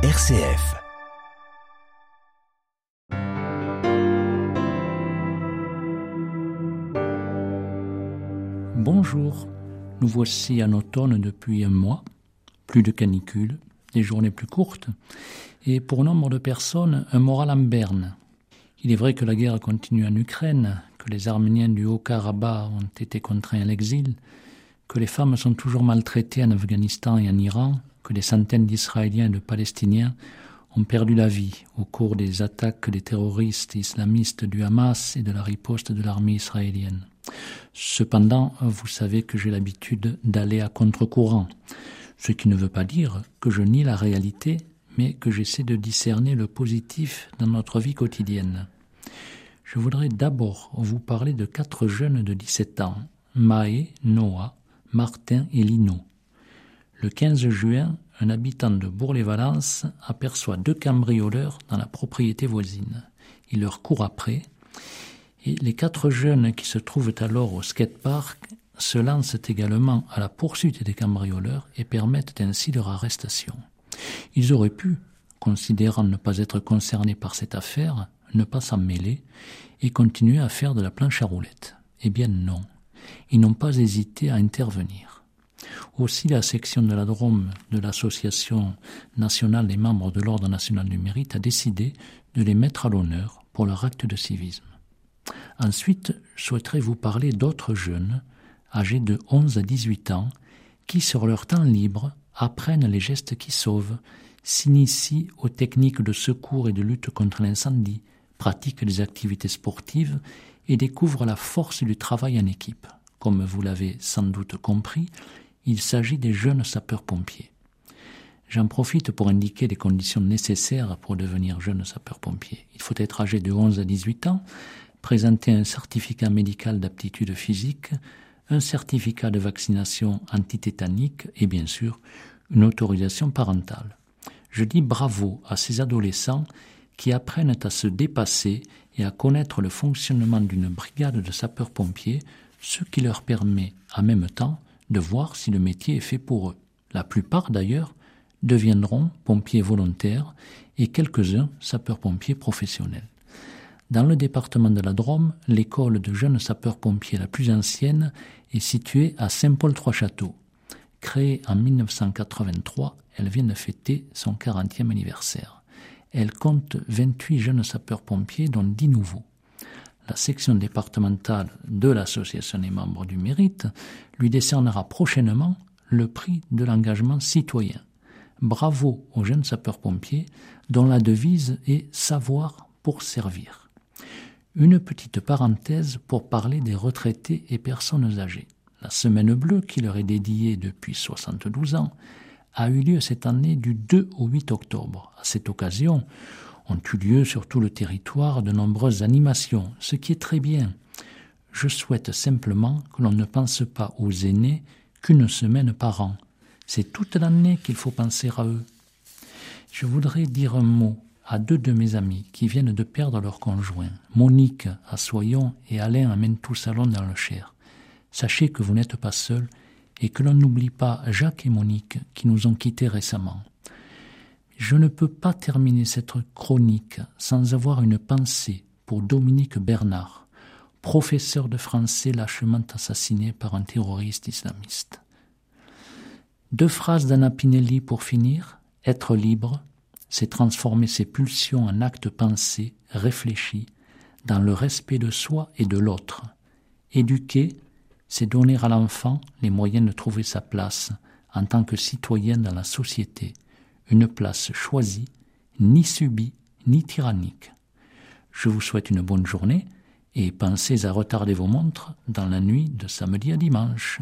RCF. Bonjour, nous voici en automne depuis un mois, plus de canicule, des journées plus courtes, et pour nombre de personnes, un moral en berne. Il est vrai que la guerre continue en Ukraine, que les Arméniens du Haut-Karabakh ont été contraints à l'exil, que les femmes sont toujours maltraitées en Afghanistan et en Iran, que des centaines d'Israéliens et de Palestiniens ont perdu la vie au cours des attaques des terroristes islamistes du Hamas et de la riposte de l'armée israélienne. Cependant, vous savez que j'ai l'habitude d'aller à contre-courant, ce qui ne veut pas dire que je nie la réalité, mais que j'essaie de discerner le positif dans notre vie quotidienne. Je voudrais d'abord vous parler de quatre jeunes de 17 ans, Maë, Noah, Martin et Lino. Le 15 juin, un habitant de Bourg-les-Valences aperçoit deux cambrioleurs dans la propriété voisine. Il leur court après, et les quatre jeunes qui se trouvent alors au skatepark se lancent également à la poursuite des cambrioleurs et permettent ainsi leur arrestation. Ils auraient pu, considérant ne pas être concernés par cette affaire, ne pas s'en mêler et continuer à faire de la planche à roulettes. Eh bien non, ils n'ont pas hésité à intervenir. Aussi, la section de la Drôme de l'Association nationale des membres de l'Ordre national du mérite a décidé de les mettre à l'honneur pour leur acte de civisme. Ensuite, je souhaiterais vous parler d'autres jeunes, âgés de 11 à 18 ans, qui, sur leur temps libre, apprennent les gestes qui sauvent, s'initient aux techniques de secours et de lutte contre l'incendie, pratiquent des activités sportives et découvrent la force du travail en équipe. Comme vous l'avez sans doute compris, il s'agit des jeunes sapeurs-pompiers. J'en profite pour indiquer les conditions nécessaires pour devenir jeune sapeur-pompier. Il faut être âgé de 11 à 18 ans, présenter un certificat médical d'aptitude physique, un certificat de vaccination antitétanique et bien sûr une autorisation parentale. Je dis bravo à ces adolescents qui apprennent à se dépasser et à connaître le fonctionnement d'une brigade de sapeurs-pompiers, ce qui leur permet en même temps de voir si le métier est fait pour eux. La plupart d'ailleurs deviendront pompiers volontaires et quelques-uns sapeurs-pompiers professionnels. Dans le département de la Drôme, l'école de jeunes sapeurs-pompiers la plus ancienne est située à Saint-Paul-Trois-Châteaux. Créée en 1983, elle vient de fêter son 40e anniversaire. Elle compte 28 jeunes sapeurs-pompiers, dont 10 nouveaux la section départementale de l'Association des membres du mérite lui décernera prochainement le prix de l'engagement citoyen. Bravo aux jeunes sapeurs-pompiers dont la devise est savoir pour servir. Une petite parenthèse pour parler des retraités et personnes âgées. La semaine bleue, qui leur est dédiée depuis 72 ans, a eu lieu cette année du 2 au 8 octobre. À cette occasion, ont eu lieu sur tout le territoire de nombreuses animations, ce qui est très bien. Je souhaite simplement que l'on ne pense pas aux aînés qu'une semaine par an. C'est toute l'année qu'il faut penser à eux. Je voudrais dire un mot à deux de mes amis qui viennent de perdre leur conjoint, Monique à Soyon et Alain à Mentou Salon dans le Cher. Sachez que vous n'êtes pas seuls et que l'on n'oublie pas Jacques et Monique qui nous ont quittés récemment. Je ne peux pas terminer cette chronique sans avoir une pensée pour Dominique Bernard, professeur de français lâchement assassiné par un terroriste islamiste. Deux phrases d'Anna Pinelli pour finir. Être libre, c'est transformer ses pulsions en actes pensés, réfléchis, dans le respect de soi et de l'autre. Éduquer, c'est donner à l'enfant les moyens de trouver sa place en tant que citoyen dans la société une place choisie, ni subie, ni tyrannique. Je vous souhaite une bonne journée et pensez à retarder vos montres dans la nuit de samedi à dimanche.